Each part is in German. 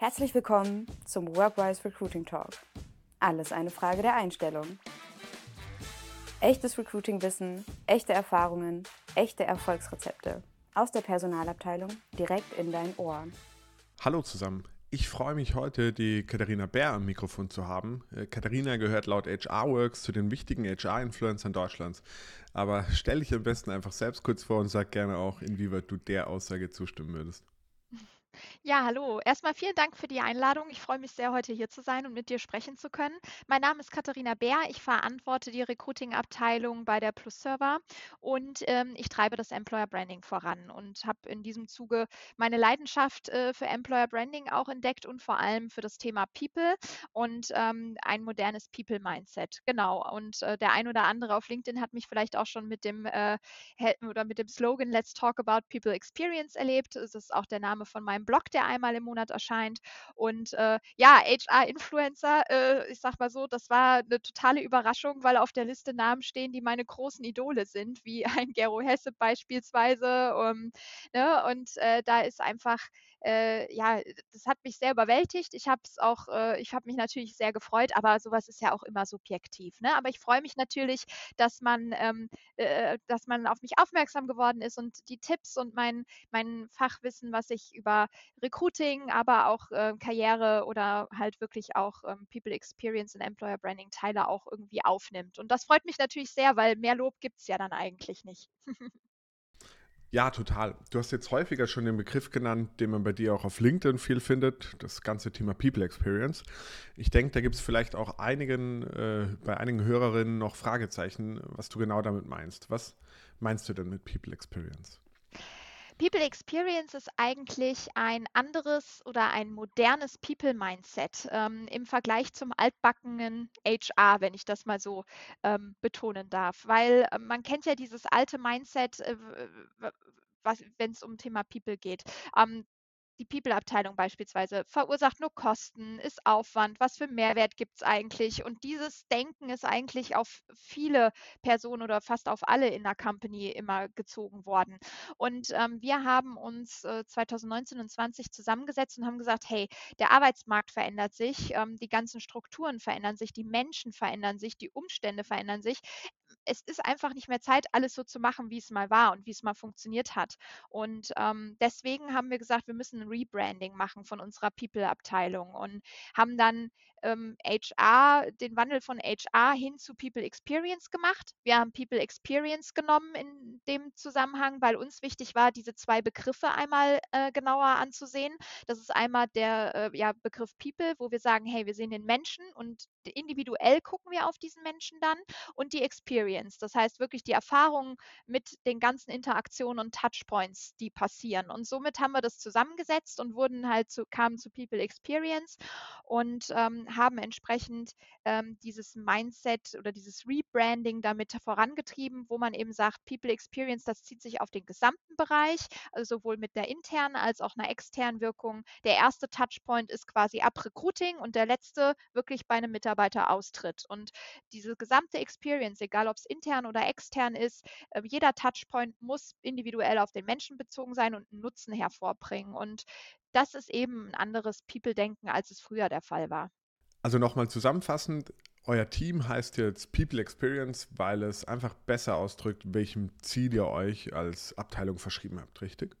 Herzlich willkommen zum Workwise Recruiting Talk. Alles eine Frage der Einstellung. Echtes Recruiting-Wissen, echte Erfahrungen, echte Erfolgsrezepte. Aus der Personalabteilung direkt in dein Ohr. Hallo zusammen. Ich freue mich heute, die Katharina Bär am Mikrofon zu haben. Äh, Katharina gehört laut HR-Works zu den wichtigen HR-Influencern Deutschlands. Aber stell dich am besten einfach selbst kurz vor und sag gerne auch, inwieweit du der Aussage zustimmen würdest. Ja, hallo. Erstmal vielen Dank für die Einladung. Ich freue mich sehr, heute hier zu sein und mit dir sprechen zu können. Mein Name ist Katharina Bär. Ich verantworte die Recruiting-Abteilung bei der Plus Server und ähm, ich treibe das Employer Branding voran und habe in diesem Zuge meine Leidenschaft äh, für Employer Branding auch entdeckt und vor allem für das Thema People und ähm, ein modernes People-Mindset. Genau. Und äh, der ein oder andere auf LinkedIn hat mich vielleicht auch schon mit dem äh, oder mit dem Slogan Let's Talk About People Experience erlebt. Das ist auch der Name von meinem Blog, der einmal im Monat erscheint. Und äh, ja, HR-Influencer, äh, ich sag mal so, das war eine totale Überraschung, weil auf der Liste Namen stehen, die meine großen Idole sind, wie ein Gero Hesse beispielsweise. Um, ähm, ne? Und äh, da ist einfach äh, ja, das hat mich sehr überwältigt. Ich habe es auch, äh, ich habe mich natürlich sehr gefreut, aber sowas ist ja auch immer subjektiv. Ne? Aber ich freue mich natürlich, dass man, ähm, äh, dass man auf mich aufmerksam geworden ist und die Tipps und mein, mein Fachwissen, was ich über Recruiting, aber auch äh, Karriere oder halt wirklich auch ähm, People Experience und Employer Branding teile, auch irgendwie aufnimmt. Und das freut mich natürlich sehr, weil mehr Lob gibt es ja dann eigentlich nicht. Ja, total. Du hast jetzt häufiger schon den Begriff genannt, den man bei dir auch auf LinkedIn viel findet, das ganze Thema People Experience. Ich denke, da gibt es vielleicht auch einigen, äh, bei einigen Hörerinnen noch Fragezeichen, was du genau damit meinst. Was meinst du denn mit People Experience? People Experience ist eigentlich ein anderes oder ein modernes People-Mindset ähm, im Vergleich zum altbackenen HR, wenn ich das mal so ähm, betonen darf. Weil äh, man kennt ja dieses alte Mindset, äh, wenn es um Thema People geht. Ähm, die People-Abteilung beispielsweise verursacht nur Kosten, ist Aufwand, was für Mehrwert gibt es eigentlich? Und dieses Denken ist eigentlich auf viele Personen oder fast auf alle in der Company immer gezogen worden. Und ähm, wir haben uns äh, 2019 und 2020 zusammengesetzt und haben gesagt, hey, der Arbeitsmarkt verändert sich, ähm, die ganzen Strukturen verändern sich, die Menschen verändern sich, die Umstände verändern sich es ist einfach nicht mehr Zeit, alles so zu machen, wie es mal war und wie es mal funktioniert hat. Und ähm, deswegen haben wir gesagt, wir müssen ein Rebranding machen von unserer People-Abteilung und haben dann ähm, HR, den Wandel von HR hin zu People Experience gemacht. Wir haben People Experience genommen in dem Zusammenhang, weil uns wichtig war, diese zwei Begriffe einmal äh, genauer anzusehen. Das ist einmal der äh, ja, Begriff People, wo wir sagen, hey, wir sehen den Menschen und individuell gucken wir auf diesen Menschen dann und die Experience. Das heißt wirklich die Erfahrung mit den ganzen Interaktionen und Touchpoints, die passieren. Und somit haben wir das zusammengesetzt und wurden halt zu, kamen zu People Experience und ähm, haben entsprechend ähm, dieses Mindset oder dieses Rebranding damit vorangetrieben, wo man eben sagt, People Experience, das zieht sich auf den gesamten Bereich, also sowohl mit der internen als auch einer externen Wirkung. Der erste Touchpoint ist quasi ab Recruiting und der letzte wirklich bei einem Mitarbeiteraustritt. Und diese gesamte Experience, egal ob es intern oder extern ist, äh, jeder Touchpoint muss individuell auf den Menschen bezogen sein und einen Nutzen hervorbringen. Und das ist eben ein anderes People-Denken, als es früher der Fall war. Also nochmal zusammenfassend, euer Team heißt jetzt People Experience, weil es einfach besser ausdrückt, welchem Ziel ihr euch als Abteilung verschrieben habt, richtig?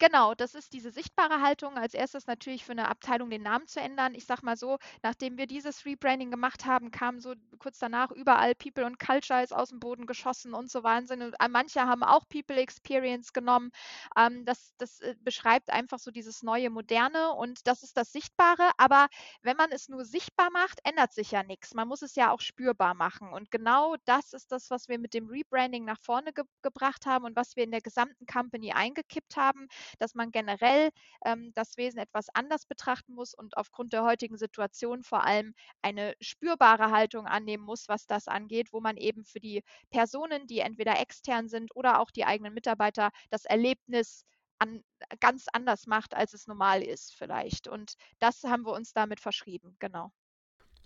Genau, das ist diese sichtbare Haltung. Als erstes natürlich für eine Abteilung den Namen zu ändern. Ich sage mal so, nachdem wir dieses Rebranding gemacht haben, kam so kurz danach überall People und Culture ist aus dem Boden geschossen und so Wahnsinn. Und äh, manche haben auch People Experience genommen. Ähm, das, das äh, beschreibt einfach so dieses neue Moderne und das ist das Sichtbare. Aber wenn man es nur sichtbar macht, ändert sich ja nichts. Man muss es ja auch spürbar machen. Und genau das ist das, was wir mit dem Rebranding nach vorne ge gebracht haben und was wir in der gesamten Company eingekippt haben dass man generell ähm, das Wesen etwas anders betrachten muss und aufgrund der heutigen Situation vor allem eine spürbare Haltung annehmen muss, was das angeht, wo man eben für die Personen, die entweder extern sind oder auch die eigenen Mitarbeiter, das Erlebnis an, ganz anders macht, als es normal ist vielleicht. Und das haben wir uns damit verschrieben, genau.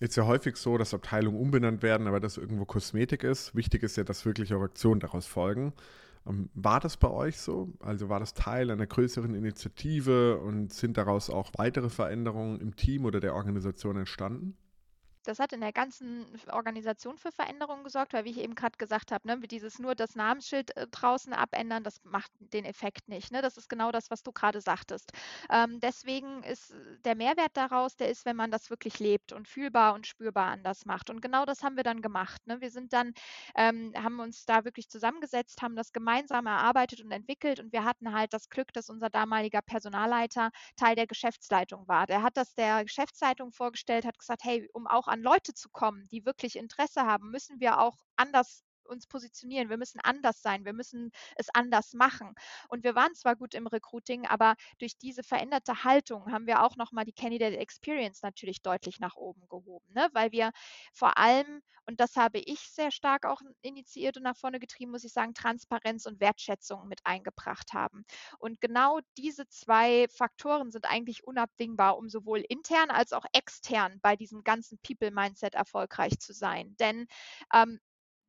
Jetzt ja häufig so, dass Abteilungen umbenannt werden, aber das irgendwo Kosmetik ist. Wichtig ist ja, dass wirklich auch Aktionen daraus folgen. Ähm, war das bei euch so? Also war das Teil einer größeren Initiative und sind daraus auch weitere Veränderungen im Team oder der Organisation entstanden? Das hat in der ganzen Organisation für Veränderungen gesorgt, weil wie ich eben gerade gesagt habe, ne, dieses nur das Namensschild äh, draußen abändern, das macht den Effekt nicht. Ne? Das ist genau das, was du gerade sagtest. Ähm, deswegen ist der Mehrwert daraus, der ist, wenn man das wirklich lebt und fühlbar und spürbar anders macht. Und genau das haben wir dann gemacht. Ne? Wir sind dann, ähm, haben uns da wirklich zusammengesetzt, haben das gemeinsam erarbeitet und entwickelt und wir hatten halt das Glück, dass unser damaliger Personalleiter Teil der Geschäftsleitung war. Der hat das der Geschäftsleitung vorgestellt, hat gesagt, hey, um auch an Leute zu kommen, die wirklich Interesse haben, müssen wir auch anders uns positionieren. Wir müssen anders sein. Wir müssen es anders machen. Und wir waren zwar gut im Recruiting, aber durch diese veränderte Haltung haben wir auch nochmal die Candidate Experience natürlich deutlich nach oben gehoben, ne? weil wir vor allem, und das habe ich sehr stark auch initiiert und nach vorne getrieben, muss ich sagen, Transparenz und Wertschätzung mit eingebracht haben. Und genau diese zwei Faktoren sind eigentlich unabdingbar, um sowohl intern als auch extern bei diesem ganzen People-Mindset erfolgreich zu sein. Denn ähm,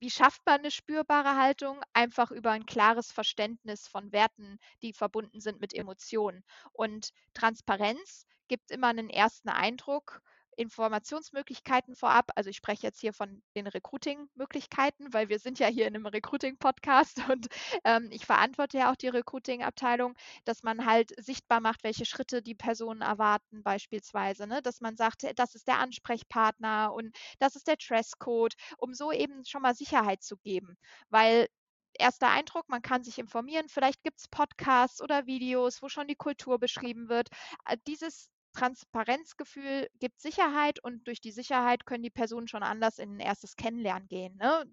wie schafft man eine spürbare Haltung? Einfach über ein klares Verständnis von Werten, die verbunden sind mit Emotionen. Und Transparenz gibt immer einen ersten Eindruck Informationsmöglichkeiten vorab. Also ich spreche jetzt hier von den Recruiting-Möglichkeiten, weil wir sind ja hier in einem Recruiting-Podcast und ähm, ich verantworte ja auch die Recruiting-Abteilung, dass man halt sichtbar macht, welche Schritte die Personen erwarten beispielsweise, ne? dass man sagt, das ist der Ansprechpartner und das ist der Dresscode, um so eben schon mal Sicherheit zu geben, weil erster Eindruck, man kann sich informieren, vielleicht gibt es Podcasts oder Videos, wo schon die Kultur beschrieben wird. Äh, dieses Transparenzgefühl gibt Sicherheit und durch die Sicherheit können die Personen schon anders in ein erstes Kennenlernen gehen. Ne?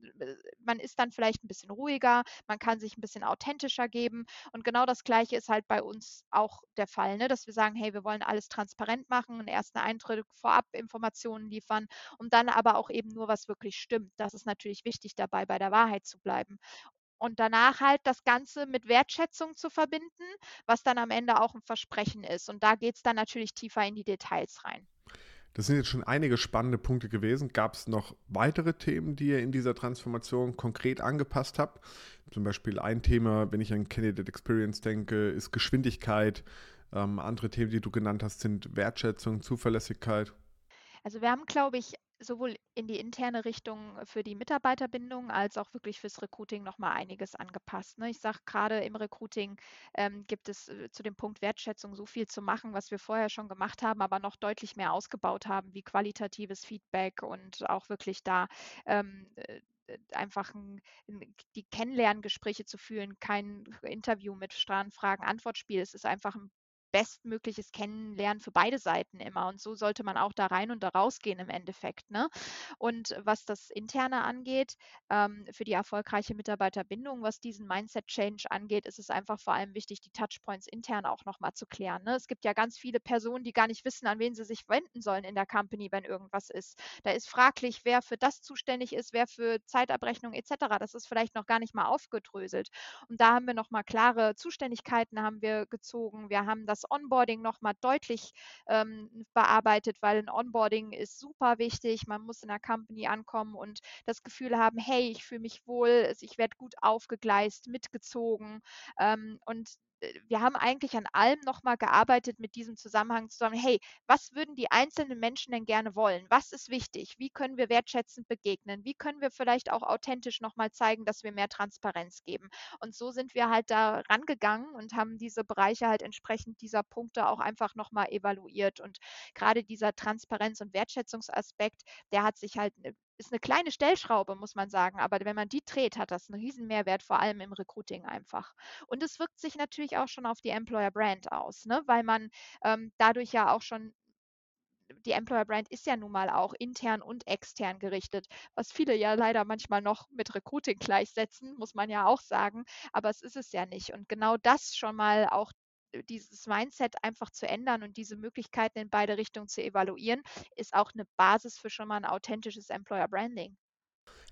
Man ist dann vielleicht ein bisschen ruhiger, man kann sich ein bisschen authentischer geben und genau das Gleiche ist halt bei uns auch der Fall, ne? dass wir sagen, hey, wir wollen alles transparent machen, einen ersten Eintritt vorab Informationen liefern und dann aber auch eben nur, was wirklich stimmt. Das ist natürlich wichtig dabei, bei der Wahrheit zu bleiben und danach halt das Ganze mit Wertschätzung zu verbinden, was dann am Ende auch ein Versprechen ist. Und da geht es dann natürlich tiefer in die Details rein. Das sind jetzt schon einige spannende Punkte gewesen. Gab es noch weitere Themen, die ihr in dieser Transformation konkret angepasst habt? Zum Beispiel ein Thema, wenn ich an Candidate Experience denke, ist Geschwindigkeit. Ähm, andere Themen, die du genannt hast, sind Wertschätzung, Zuverlässigkeit. Also wir haben, glaube ich, sowohl in die interne Richtung für die Mitarbeiterbindung als auch wirklich fürs Recruiting nochmal einiges angepasst. Ne? Ich sage gerade im Recruiting ähm, gibt es äh, zu dem Punkt Wertschätzung so viel zu machen, was wir vorher schon gemacht haben, aber noch deutlich mehr ausgebaut haben, wie qualitatives Feedback und auch wirklich da ähm, äh, einfach ein, die Kennenlerngespräche zu führen, kein Interview mit Fragen-Antwortspiel. Es ist einfach ein bestmögliches Kennenlernen für beide Seiten immer. Und so sollte man auch da rein und da rausgehen im Endeffekt. Ne? Und was das Interne angeht, ähm, für die erfolgreiche Mitarbeiterbindung, was diesen Mindset-Change angeht, ist es einfach vor allem wichtig, die Touchpoints intern auch nochmal zu klären. Ne? Es gibt ja ganz viele Personen, die gar nicht wissen, an wen sie sich wenden sollen in der Company, wenn irgendwas ist. Da ist fraglich, wer für das zuständig ist, wer für Zeitabrechnung etc. Das ist vielleicht noch gar nicht mal aufgedröselt. Und da haben wir nochmal klare Zuständigkeiten haben wir gezogen. Wir haben das das Onboarding nochmal deutlich ähm, bearbeitet, weil ein Onboarding ist super wichtig. Man muss in der Company ankommen und das Gefühl haben, hey, ich fühle mich wohl, ich werde gut aufgegleist, mitgezogen. Ähm, und wir haben eigentlich an allem nochmal gearbeitet mit diesem Zusammenhang zusammen. Hey, was würden die einzelnen Menschen denn gerne wollen? Was ist wichtig? Wie können wir wertschätzend begegnen? Wie können wir vielleicht auch authentisch nochmal zeigen, dass wir mehr Transparenz geben? Und so sind wir halt da rangegangen und haben diese Bereiche halt entsprechend dieser Punkte auch einfach nochmal evaluiert. Und gerade dieser Transparenz- und Wertschätzungsaspekt, der hat sich halt äh, ist eine kleine Stellschraube, muss man sagen. Aber wenn man die dreht, hat das einen riesen Mehrwert, vor allem im Recruiting einfach. Und es wirkt sich natürlich auch schon auf die Employer Brand aus, ne? weil man ähm, dadurch ja auch schon die Employer Brand ist ja nun mal auch intern und extern gerichtet, was viele ja leider manchmal noch mit Recruiting gleichsetzen, muss man ja auch sagen, aber es ist es ja nicht. Und genau das schon mal auch dieses Mindset einfach zu ändern und diese Möglichkeiten in beide Richtungen zu evaluieren, ist auch eine Basis für schon mal ein authentisches Employer Branding.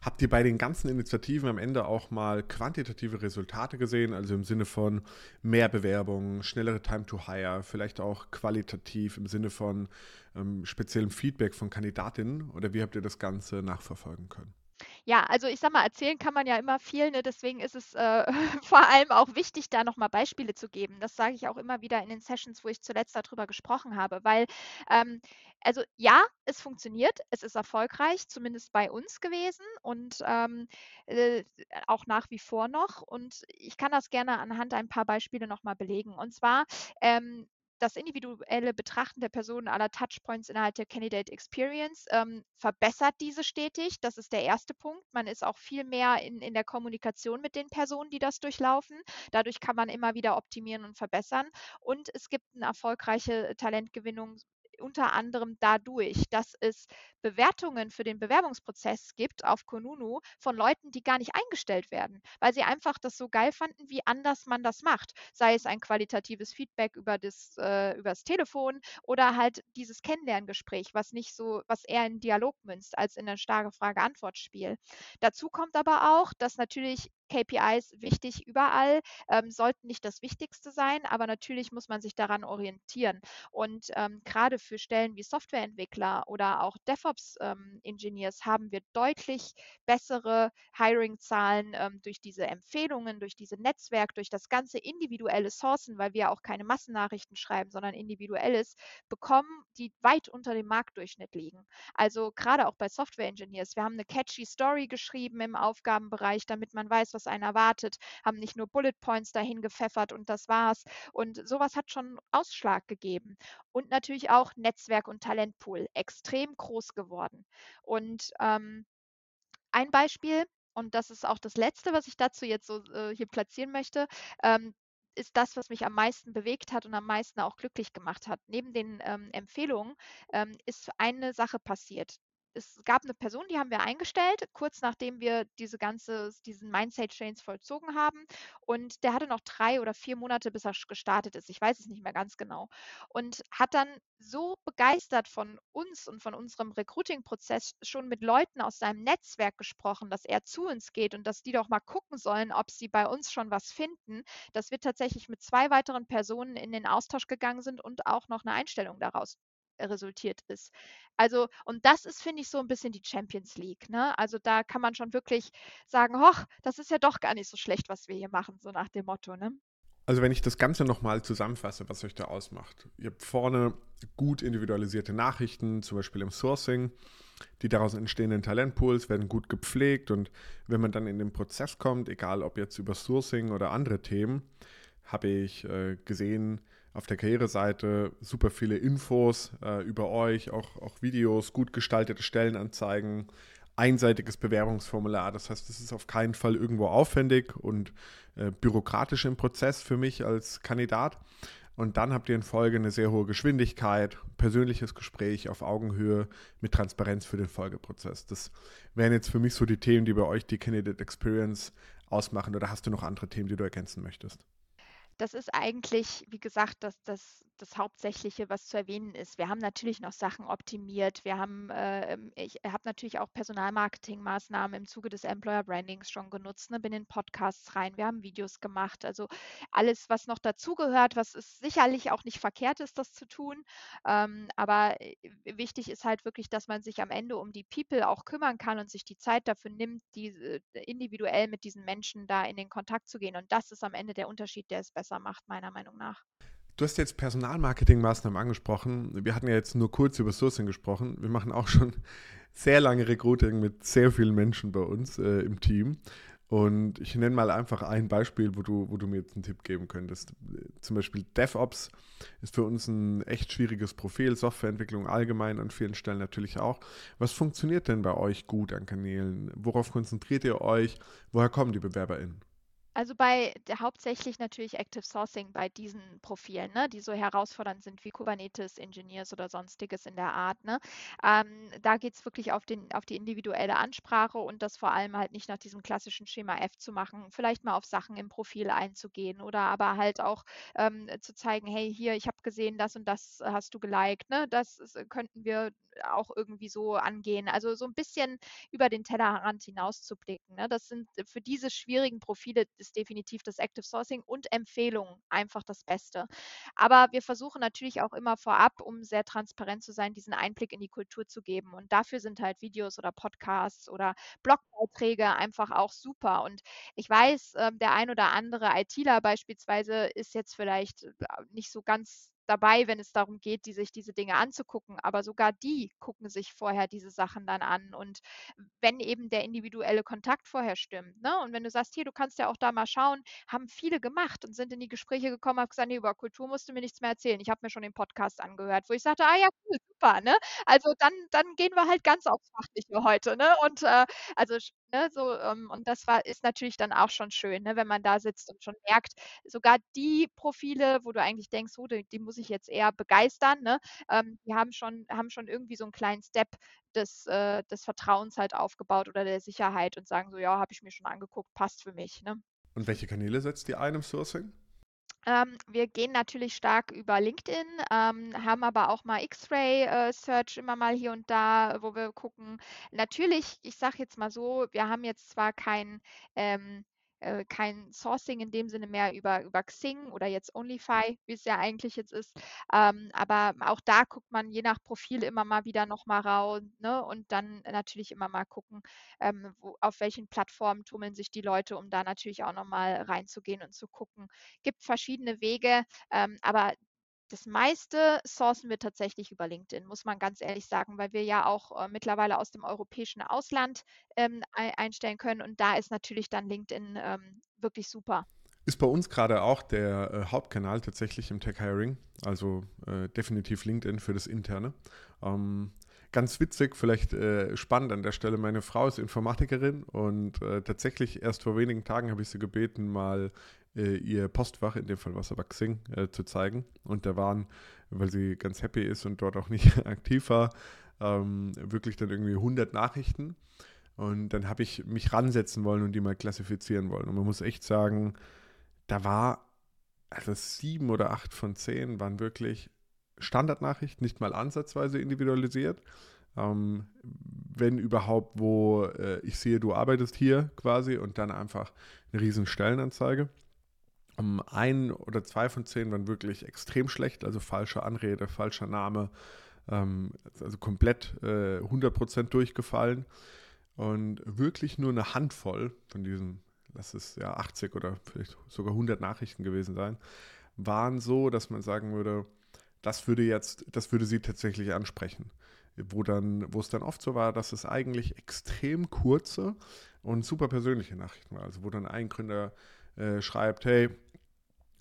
Habt ihr bei den ganzen Initiativen am Ende auch mal quantitative Resultate gesehen, also im Sinne von mehr Bewerbungen, schnellere Time to Hire, vielleicht auch qualitativ im Sinne von ähm, speziellem Feedback von Kandidatinnen? Oder wie habt ihr das Ganze nachverfolgen können? Ja, also ich sag mal, erzählen kann man ja immer viel, ne? deswegen ist es äh, vor allem auch wichtig, da nochmal Beispiele zu geben. Das sage ich auch immer wieder in den Sessions, wo ich zuletzt darüber gesprochen habe, weil, ähm, also ja, es funktioniert, es ist erfolgreich, zumindest bei uns gewesen und ähm, äh, auch nach wie vor noch. Und ich kann das gerne anhand ein paar Beispiele nochmal belegen. Und zwar ähm, das individuelle Betrachten der Personen aller Touchpoints innerhalb der Candidate Experience ähm, verbessert diese stetig. Das ist der erste Punkt. Man ist auch viel mehr in, in der Kommunikation mit den Personen, die das durchlaufen. Dadurch kann man immer wieder optimieren und verbessern. Und es gibt eine erfolgreiche Talentgewinnung unter anderem dadurch, dass es Bewertungen für den Bewerbungsprozess gibt auf Konunu von Leuten, die gar nicht eingestellt werden, weil sie einfach das so geil fanden, wie anders man das macht. Sei es ein qualitatives Feedback über das, äh, übers Telefon oder halt dieses Kennenlerngespräch, was nicht so, was eher in Dialog münzt als in ein starke Frage-Antwort-Spiel. Dazu kommt aber auch, dass natürlich KPIs wichtig überall, ähm, sollten nicht das Wichtigste sein, aber natürlich muss man sich daran orientieren. Und ähm, gerade für Stellen wie Softwareentwickler oder auch DevOps-Engineers ähm, haben wir deutlich bessere Hiring-Zahlen ähm, durch diese Empfehlungen, durch diese Netzwerk, durch das ganze individuelle Sourcen, weil wir auch keine Massennachrichten schreiben, sondern individuelles, bekommen, die weit unter dem Marktdurchschnitt liegen. Also gerade auch bei Software-Engineers. Wir haben eine catchy Story geschrieben im Aufgabenbereich, damit man weiß, was einen erwartet, haben nicht nur Bullet Points dahin gepfeffert und das war's. Und sowas hat schon Ausschlag gegeben. Und natürlich auch Netzwerk und Talentpool, extrem groß geworden. Und ähm, ein Beispiel, und das ist auch das Letzte, was ich dazu jetzt so äh, hier platzieren möchte, ähm, ist das, was mich am meisten bewegt hat und am meisten auch glücklich gemacht hat. Neben den ähm, Empfehlungen ähm, ist eine Sache passiert es gab eine Person, die haben wir eingestellt, kurz nachdem wir diese ganze, diesen Mindset-Change vollzogen haben. Und der hatte noch drei oder vier Monate, bis er gestartet ist. Ich weiß es nicht mehr ganz genau. Und hat dann so begeistert von uns und von unserem Recruiting-Prozess schon mit Leuten aus seinem Netzwerk gesprochen, dass er zu uns geht und dass die doch mal gucken sollen, ob sie bei uns schon was finden, dass wir tatsächlich mit zwei weiteren Personen in den Austausch gegangen sind und auch noch eine Einstellung daraus resultiert ist. Also, und das ist, finde ich, so ein bisschen die Champions League. Ne? Also da kann man schon wirklich sagen, hoch, das ist ja doch gar nicht so schlecht, was wir hier machen, so nach dem Motto. Ne? Also wenn ich das Ganze nochmal zusammenfasse, was euch da ausmacht. Ihr habt vorne gut individualisierte Nachrichten, zum Beispiel im Sourcing. Die daraus entstehenden Talentpools werden gut gepflegt und wenn man dann in den Prozess kommt, egal ob jetzt über Sourcing oder andere Themen, habe ich äh, gesehen, auf der Karriereseite super viele Infos äh, über euch, auch, auch Videos, gut gestaltete Stellenanzeigen, einseitiges Bewerbungsformular. Das heißt, es ist auf keinen Fall irgendwo aufwendig und äh, bürokratisch im Prozess für mich als Kandidat. Und dann habt ihr in Folge eine sehr hohe Geschwindigkeit, persönliches Gespräch auf Augenhöhe mit Transparenz für den Folgeprozess. Das wären jetzt für mich so die Themen, die bei euch die Candidate Experience ausmachen. Oder hast du noch andere Themen, die du ergänzen möchtest? Das ist eigentlich, wie gesagt, das, das, das Hauptsächliche, was zu erwähnen ist. Wir haben natürlich noch Sachen optimiert. Wir haben, äh, ich habe natürlich auch Personalmarketingmaßnahmen im Zuge des Employer Brandings schon genutzt, ne, bin in Podcasts rein, wir haben Videos gemacht. Also alles, was noch dazugehört, was ist sicherlich auch nicht verkehrt ist, das zu tun. Ähm, aber äh, wichtig ist halt wirklich, dass man sich am Ende um die People auch kümmern kann und sich die Zeit dafür nimmt, die, äh, individuell mit diesen Menschen da in den Kontakt zu gehen. Und das ist am Ende der Unterschied, der es besser macht, meiner Meinung nach. Du hast jetzt Personalmarketingmaßnahmen angesprochen. Wir hatten ja jetzt nur kurz über Sourcing gesprochen. Wir machen auch schon sehr lange Recruiting mit sehr vielen Menschen bei uns äh, im Team. Und ich nenne mal einfach ein Beispiel, wo du, wo du mir jetzt einen Tipp geben könntest. Zum Beispiel DevOps ist für uns ein echt schwieriges Profil, Softwareentwicklung allgemein an vielen Stellen natürlich auch. Was funktioniert denn bei euch gut an Kanälen? Worauf konzentriert ihr euch? Woher kommen die BewerberInnen? Also bei der, hauptsächlich natürlich Active Sourcing bei diesen Profilen, ne, die so herausfordernd sind wie Kubernetes, Engineers oder sonstiges in der Art. Ne. Ähm, da geht es wirklich auf, den, auf die individuelle Ansprache und das vor allem halt nicht nach diesem klassischen Schema F zu machen, vielleicht mal auf Sachen im Profil einzugehen oder aber halt auch ähm, zu zeigen, hey, hier, ich habe gesehen, das und das hast du geliked, ne, das ist, könnten wir auch irgendwie so angehen. Also so ein bisschen über den Tellerrand hinaus zu blicken. Ne? Das sind für diese schwierigen Profile, ist definitiv das Active Sourcing und Empfehlungen einfach das Beste. Aber wir versuchen natürlich auch immer vorab, um sehr transparent zu sein, diesen Einblick in die Kultur zu geben. Und dafür sind halt Videos oder Podcasts oder Blogbeiträge einfach auch super. Und ich weiß, ähm, der ein oder andere ITler beispielsweise ist jetzt vielleicht äh, nicht so ganz dabei, wenn es darum geht, die sich diese Dinge anzugucken. Aber sogar die gucken sich vorher diese Sachen dann an. Und wenn eben der individuelle Kontakt vorher stimmt, ne? Und wenn du sagst, hier, du kannst ja auch da mal schauen, haben viele gemacht und sind in die Gespräche gekommen, haben gesagt, nee, über Kultur musst du mir nichts mehr erzählen. Ich habe mir schon den Podcast angehört, wo ich sagte, ah ja, cool, super, ne? Also dann, dann gehen wir halt ganz aufs Fachliche heute, ne? Und äh, also Ne, so, ähm, und das war, ist natürlich dann auch schon schön, ne, wenn man da sitzt und schon merkt, sogar die Profile, wo du eigentlich denkst, oh, die, die muss ich jetzt eher begeistern, ne, ähm, die haben schon, haben schon irgendwie so einen kleinen Step des, äh, des Vertrauens halt aufgebaut oder der Sicherheit und sagen so, ja, habe ich mir schon angeguckt, passt für mich. Ne. Und welche Kanäle setzt ihr ein im Sourcing? Ähm, wir gehen natürlich stark über LinkedIn, ähm, haben aber auch mal X-Ray-Search äh, immer mal hier und da, wo wir gucken. Natürlich, ich sage jetzt mal so, wir haben jetzt zwar kein ähm, äh, kein Sourcing in dem Sinne mehr über, über Xing oder jetzt OnlyFi, wie es ja eigentlich jetzt ist. Ähm, aber auch da guckt man je nach Profil immer mal wieder nochmal raus ne? und dann natürlich immer mal gucken, ähm, wo, auf welchen Plattformen tummeln sich die Leute, um da natürlich auch nochmal reinzugehen und zu gucken. Gibt verschiedene Wege, ähm, aber das meiste sourcen wir tatsächlich über LinkedIn, muss man ganz ehrlich sagen, weil wir ja auch äh, mittlerweile aus dem europäischen Ausland ähm, einstellen können und da ist natürlich dann LinkedIn ähm, wirklich super. Ist bei uns gerade auch der äh, Hauptkanal tatsächlich im Tech Hiring, also äh, definitiv LinkedIn für das Interne. Ähm, ganz witzig, vielleicht äh, spannend an der Stelle, meine Frau ist Informatikerin und äh, tatsächlich erst vor wenigen Tagen habe ich sie gebeten, mal äh, ihr Postfach, in dem Fall was aber Xing, äh, zu zeigen. Und da waren, weil sie ganz happy ist und dort auch nicht aktiv war, ähm, wirklich dann irgendwie 100 Nachrichten. Und dann habe ich mich ransetzen wollen und die mal klassifizieren wollen. Und man muss echt sagen, da war, also sieben oder acht von zehn waren wirklich Standardnachrichten, nicht mal ansatzweise individualisiert. Ähm, wenn überhaupt, wo äh, ich sehe, du arbeitest hier quasi und dann einfach eine riesen Stellenanzeige. Um, ein oder zwei von zehn waren wirklich extrem schlecht, also falsche Anrede, falscher Name, ähm, also komplett äh, 100% durchgefallen. Und wirklich nur eine Handvoll von diesen, lass es ja 80 oder vielleicht sogar 100 Nachrichten gewesen sein, waren so, dass man sagen würde, das würde jetzt, das würde sie tatsächlich ansprechen. Wo dann, wo es dann oft so war, dass es eigentlich extrem kurze und super persönliche Nachrichten waren. Also wo dann ein Gründer äh, schreibt, hey,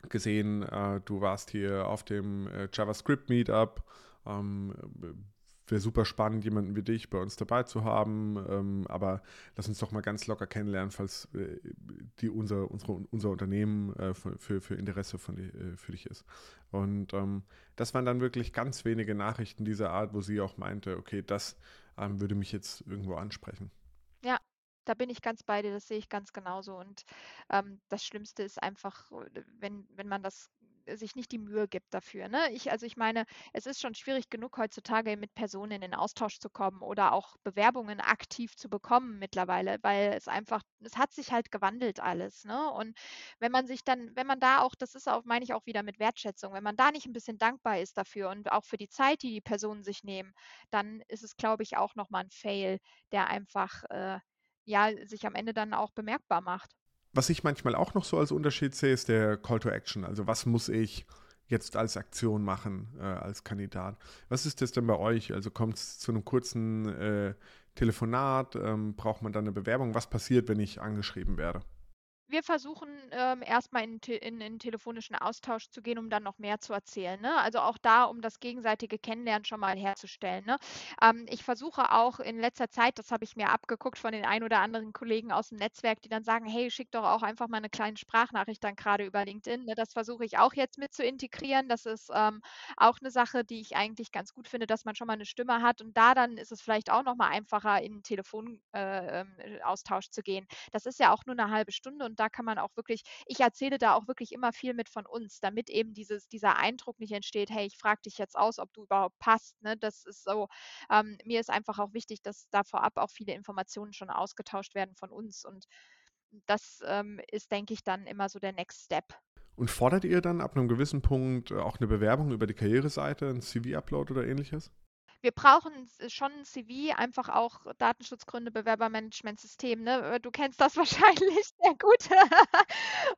gesehen, äh, du warst hier auf dem äh, JavaScript Meetup. Ähm, Wäre super spannend, jemanden wie dich bei uns dabei zu haben. Ähm, aber lass uns doch mal ganz locker kennenlernen, falls äh, die unser, unsere, unser Unternehmen äh, für, für Interesse von äh, für dich ist. Und ähm, das waren dann wirklich ganz wenige Nachrichten dieser Art, wo sie auch meinte, okay, das ähm, würde mich jetzt irgendwo ansprechen. Ja, da bin ich ganz bei dir, das sehe ich ganz genauso. Und ähm, das Schlimmste ist einfach, wenn, wenn man das sich nicht die Mühe gibt dafür. Ne? Ich, also ich meine, es ist schon schwierig genug heutzutage mit Personen in den Austausch zu kommen oder auch Bewerbungen aktiv zu bekommen mittlerweile, weil es einfach, es hat sich halt gewandelt alles. Ne? Und wenn man sich dann, wenn man da auch, das ist auch, meine ich auch wieder mit Wertschätzung, wenn man da nicht ein bisschen dankbar ist dafür und auch für die Zeit, die die Personen sich nehmen, dann ist es, glaube ich, auch nochmal ein Fail, der einfach äh, ja, sich am Ende dann auch bemerkbar macht. Was ich manchmal auch noch so als Unterschied sehe, ist der Call to Action. Also was muss ich jetzt als Aktion machen, äh, als Kandidat? Was ist das denn bei euch? Also kommt es zu einem kurzen äh, Telefonat? Ähm, braucht man dann eine Bewerbung? Was passiert, wenn ich angeschrieben werde? Wir versuchen ähm, erstmal in, in, in telefonischen Austausch zu gehen, um dann noch mehr zu erzählen. Ne? Also auch da, um das gegenseitige Kennenlernen schon mal herzustellen. Ne? Ähm, ich versuche auch in letzter Zeit, das habe ich mir abgeguckt von den ein oder anderen Kollegen aus dem Netzwerk, die dann sagen, hey, schick doch auch einfach mal eine kleine Sprachnachricht dann gerade über LinkedIn. Ne? Das versuche ich auch jetzt mit zu integrieren. Das ist ähm, auch eine Sache, die ich eigentlich ganz gut finde, dass man schon mal eine Stimme hat. Und da dann ist es vielleicht auch noch mal einfacher, in den Telefonaustausch äh, ähm, zu gehen. Das ist ja auch nur eine halbe Stunde und da kann man auch wirklich, ich erzähle da auch wirklich immer viel mit von uns, damit eben dieses, dieser Eindruck nicht entsteht, hey, ich frage dich jetzt aus, ob du überhaupt passt. Ne? Das ist so, ähm, mir ist einfach auch wichtig, dass da vorab auch viele Informationen schon ausgetauscht werden von uns. Und das ähm, ist, denke ich, dann immer so der Next Step. Und fordert ihr dann ab einem gewissen Punkt auch eine Bewerbung über die Karriereseite, ein CV-Upload oder ähnliches? Wir brauchen schon ein CV, einfach auch Datenschutzgründe, Bewerbermanagementsystem. Ne? Du kennst das wahrscheinlich sehr gut.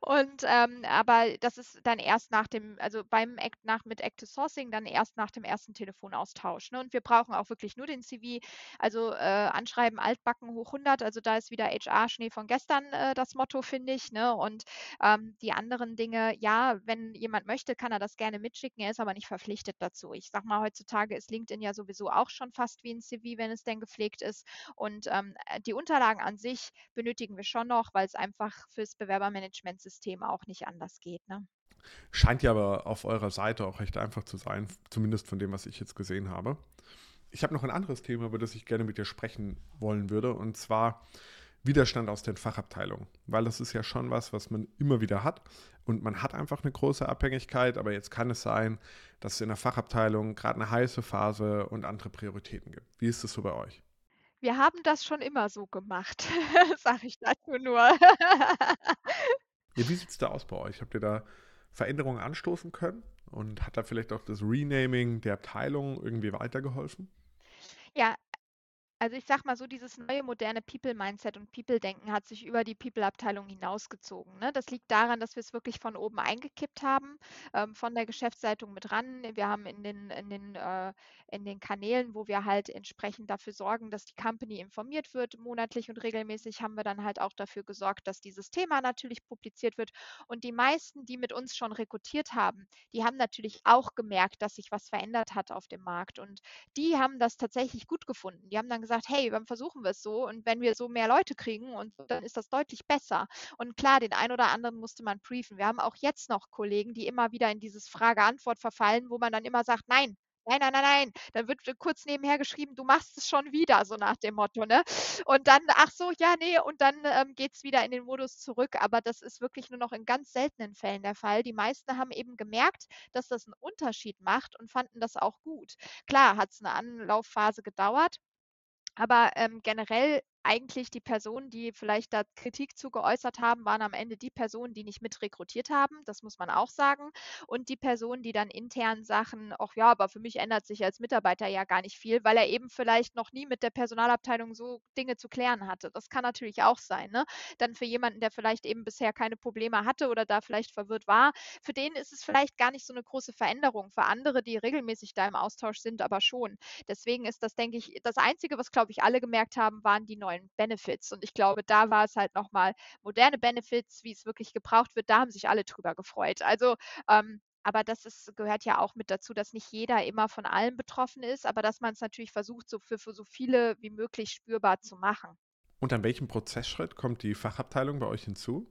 und ähm, aber das ist dann erst nach dem, also beim Act nach mit Active Sourcing dann erst nach dem ersten Telefonaustausch. Ne? Und wir brauchen auch wirklich nur den CV, also äh, Anschreiben altbacken hoch 100. Also da ist wieder HR Schnee von gestern äh, das Motto, finde ich. Ne? Und ähm, die anderen Dinge, ja, wenn jemand möchte, kann er das gerne mitschicken. Er ist aber nicht verpflichtet dazu. Ich sag mal, heutzutage ist LinkedIn ja sowieso sowieso auch schon fast wie ein CV, wenn es denn gepflegt ist. Und ähm, äh, die Unterlagen an sich benötigen wir schon noch, weil es einfach fürs Bewerbermanagementsystem auch nicht anders geht. Ne? Scheint ja aber auf eurer Seite auch recht einfach zu sein, zumindest von dem, was ich jetzt gesehen habe. Ich habe noch ein anderes Thema, über das ich gerne mit dir sprechen wollen würde, und zwar Widerstand aus den Fachabteilungen, weil das ist ja schon was, was man immer wieder hat und man hat einfach eine große Abhängigkeit, aber jetzt kann es sein, dass es in der Fachabteilung gerade eine heiße Phase und andere Prioritäten gibt. Wie ist das so bei euch? Wir haben das schon immer so gemacht, sage ich dazu nur. ja, wie sieht es da aus bei euch? Habt ihr da Veränderungen anstoßen können und hat da vielleicht auch das Renaming der Abteilung irgendwie weitergeholfen? Ja, also ich sag mal so, dieses neue moderne People-Mindset und People-Denken hat sich über die People-Abteilung hinausgezogen. Ne? Das liegt daran, dass wir es wirklich von oben eingekippt haben, ähm, von der Geschäftsleitung mit ran. Wir haben in den, in, den, äh, in den Kanälen, wo wir halt entsprechend dafür sorgen, dass die Company informiert wird, monatlich und regelmäßig, haben wir dann halt auch dafür gesorgt, dass dieses Thema natürlich publiziert wird. Und die meisten, die mit uns schon rekrutiert haben, die haben natürlich auch gemerkt, dass sich was verändert hat auf dem Markt. Und die haben das tatsächlich gut gefunden. Die haben dann gesagt, gesagt, hey, dann versuchen wir es so und wenn wir so mehr Leute kriegen und dann ist das deutlich besser. Und klar, den einen oder anderen musste man briefen. Wir haben auch jetzt noch Kollegen, die immer wieder in dieses Frage-Antwort verfallen, wo man dann immer sagt, nein, Nein, nein, nein, nein. Dann wird kurz nebenher geschrieben, du machst es schon wieder, so nach dem Motto, ne? Und dann, ach so, ja, nee, und dann ähm, geht es wieder in den Modus zurück. Aber das ist wirklich nur noch in ganz seltenen Fällen der Fall. Die meisten haben eben gemerkt, dass das einen Unterschied macht und fanden das auch gut. Klar, hat es eine Anlaufphase gedauert. Aber ähm, generell eigentlich die Personen, die vielleicht da Kritik zu geäußert haben, waren am Ende die Personen, die nicht mit rekrutiert haben, das muss man auch sagen. Und die Personen, die dann intern sagen, ach ja, aber für mich ändert sich als Mitarbeiter ja gar nicht viel, weil er eben vielleicht noch nie mit der Personalabteilung so Dinge zu klären hatte. Das kann natürlich auch sein. Ne? Dann für jemanden, der vielleicht eben bisher keine Probleme hatte oder da vielleicht verwirrt war, für den ist es vielleicht gar nicht so eine große Veränderung. Für andere, die regelmäßig da im Austausch sind, aber schon. Deswegen ist das, denke ich, das Einzige, was, glaube ich, alle gemerkt haben, waren die neuen neuen Benefits. Und ich glaube, da war es halt nochmal moderne Benefits, wie es wirklich gebraucht wird. Da haben sich alle drüber gefreut. Also ähm, aber das ist, gehört ja auch mit dazu, dass nicht jeder immer von allem betroffen ist, aber dass man es natürlich versucht, so für, für so viele wie möglich spürbar zu machen. Und an welchem Prozessschritt kommt die Fachabteilung bei euch hinzu?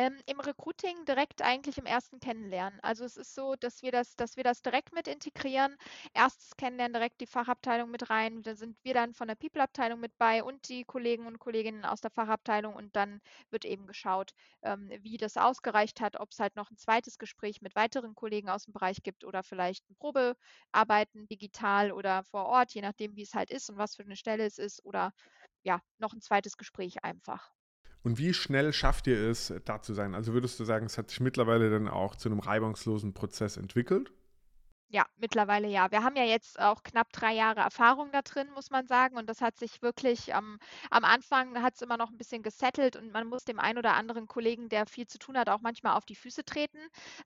Ähm, Im Recruiting direkt eigentlich im ersten Kennenlernen. Also es ist so, dass wir das, dass wir das direkt mit integrieren. Erstes Kennenlernen direkt die Fachabteilung mit rein. Da sind wir dann von der People-Abteilung mit bei und die Kollegen und Kolleginnen aus der Fachabteilung und dann wird eben geschaut, ähm, wie das ausgereicht hat, ob es halt noch ein zweites Gespräch mit weiteren Kollegen aus dem Bereich gibt oder vielleicht ein Probearbeiten digital oder vor Ort, je nachdem, wie es halt ist und was für eine Stelle es ist oder ja, noch ein zweites Gespräch einfach. Und wie schnell schafft ihr es, da zu sein? Also würdest du sagen, es hat sich mittlerweile dann auch zu einem reibungslosen Prozess entwickelt? Ja, mittlerweile ja. Wir haben ja jetzt auch knapp drei Jahre Erfahrung da drin, muss man sagen. Und das hat sich wirklich ähm, am Anfang hat es immer noch ein bisschen gesettelt und man muss dem einen oder anderen Kollegen, der viel zu tun hat, auch manchmal auf die Füße treten,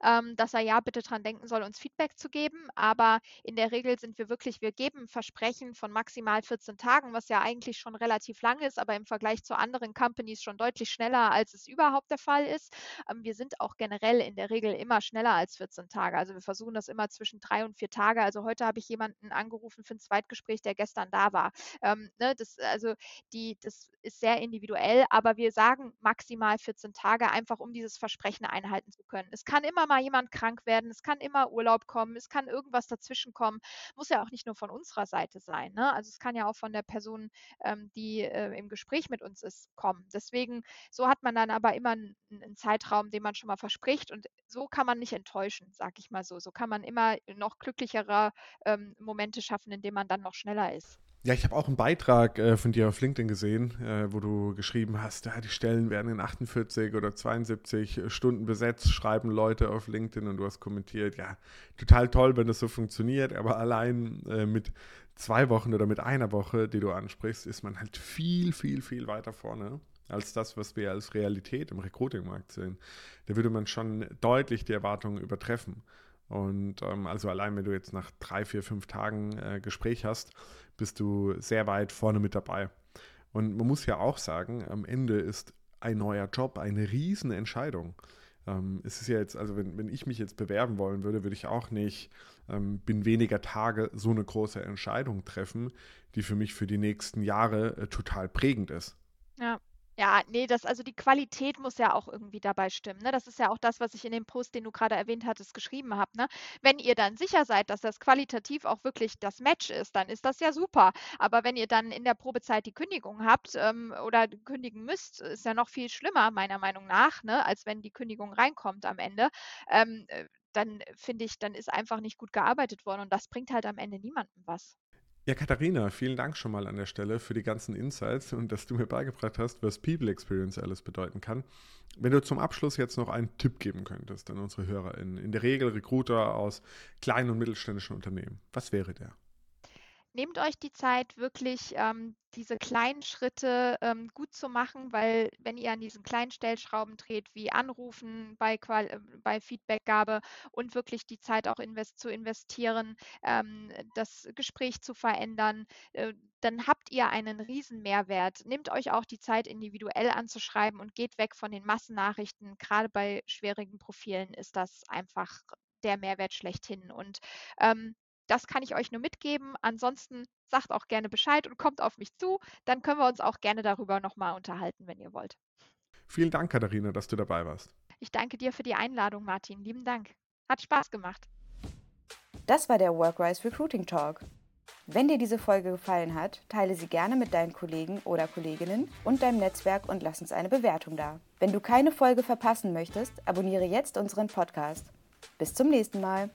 ähm, dass er ja bitte dran denken soll, uns Feedback zu geben. Aber in der Regel sind wir wirklich, wir geben Versprechen von maximal 14 Tagen, was ja eigentlich schon relativ lang ist, aber im Vergleich zu anderen Companies schon deutlich schneller, als es überhaupt der Fall ist. Ähm, wir sind auch generell in der Regel immer schneller als 14 Tage. Also wir versuchen das immer zwischen drei drei und vier Tage. Also heute habe ich jemanden angerufen für ein Zweitgespräch, der gestern da war. Ähm, ne, das, also die, das ist sehr individuell, aber wir sagen maximal 14 Tage, einfach um dieses Versprechen einhalten zu können. Es kann immer mal jemand krank werden, es kann immer Urlaub kommen, es kann irgendwas dazwischen kommen. Muss ja auch nicht nur von unserer Seite sein. Ne? Also es kann ja auch von der Person, ähm, die äh, im Gespräch mit uns ist, kommen. Deswegen, so hat man dann aber immer einen, einen Zeitraum, den man schon mal verspricht und so kann man nicht enttäuschen, sag ich mal so. So kann man immer noch glücklichere ähm, Momente schaffen, indem man dann noch schneller ist. Ja, ich habe auch einen Beitrag äh, von dir auf LinkedIn gesehen, äh, wo du geschrieben hast, ja, die Stellen werden in 48 oder 72 Stunden besetzt, schreiben Leute auf LinkedIn und du hast kommentiert, ja, total toll, wenn das so funktioniert, aber allein äh, mit zwei Wochen oder mit einer Woche, die du ansprichst, ist man halt viel, viel, viel weiter vorne als das, was wir als Realität im Recruiting-Markt sehen. Da würde man schon deutlich die Erwartungen übertreffen. Und ähm, also allein, wenn du jetzt nach drei, vier, fünf Tagen äh, Gespräch hast, bist du sehr weit vorne mit dabei. Und man muss ja auch sagen, am Ende ist ein neuer Job eine Riesenentscheidung. Ähm, es ist ja jetzt, also wenn, wenn ich mich jetzt bewerben wollen würde, würde ich auch nicht ähm, binnen weniger Tage so eine große Entscheidung treffen, die für mich für die nächsten Jahre äh, total prägend ist. Ja, nee, das also die Qualität muss ja auch irgendwie dabei stimmen, ne? Das ist ja auch das, was ich in dem Post, den du gerade erwähnt hattest, geschrieben habe, ne? Wenn ihr dann sicher seid, dass das qualitativ auch wirklich das Match ist, dann ist das ja super. Aber wenn ihr dann in der Probezeit die Kündigung habt, ähm, oder kündigen müsst, ist ja noch viel schlimmer meiner Meinung nach, ne, als wenn die Kündigung reinkommt am Ende. Ähm, äh, dann finde ich, dann ist einfach nicht gut gearbeitet worden und das bringt halt am Ende niemandem was. Ja, Katharina, vielen Dank schon mal an der Stelle für die ganzen Insights und dass du mir beigebracht hast, was People Experience alles bedeuten kann. Wenn du zum Abschluss jetzt noch einen Tipp geben könntest an unsere HörerInnen, in der Regel Recruiter aus kleinen und mittelständischen Unternehmen, was wäre der? Nehmt euch die Zeit, wirklich ähm, diese kleinen Schritte ähm, gut zu machen, weil wenn ihr an diesen kleinen Stellschrauben dreht, wie Anrufen bei, Qual äh, bei Feedbackgabe und wirklich die Zeit auch invest zu investieren, ähm, das Gespräch zu verändern, äh, dann habt ihr einen riesen Mehrwert. Nehmt euch auch die Zeit, individuell anzuschreiben und geht weg von den Massennachrichten. Gerade bei schwierigen Profilen ist das einfach der Mehrwert schlechthin. Und ähm, das kann ich euch nur mitgeben. Ansonsten sagt auch gerne Bescheid und kommt auf mich zu. Dann können wir uns auch gerne darüber nochmal unterhalten, wenn ihr wollt. Vielen Dank, Katharina, dass du dabei warst. Ich danke dir für die Einladung, Martin. Lieben Dank. Hat Spaß gemacht. Das war der Workwise Recruiting Talk. Wenn dir diese Folge gefallen hat, teile sie gerne mit deinen Kollegen oder Kolleginnen und deinem Netzwerk und lass uns eine Bewertung da. Wenn du keine Folge verpassen möchtest, abonniere jetzt unseren Podcast. Bis zum nächsten Mal.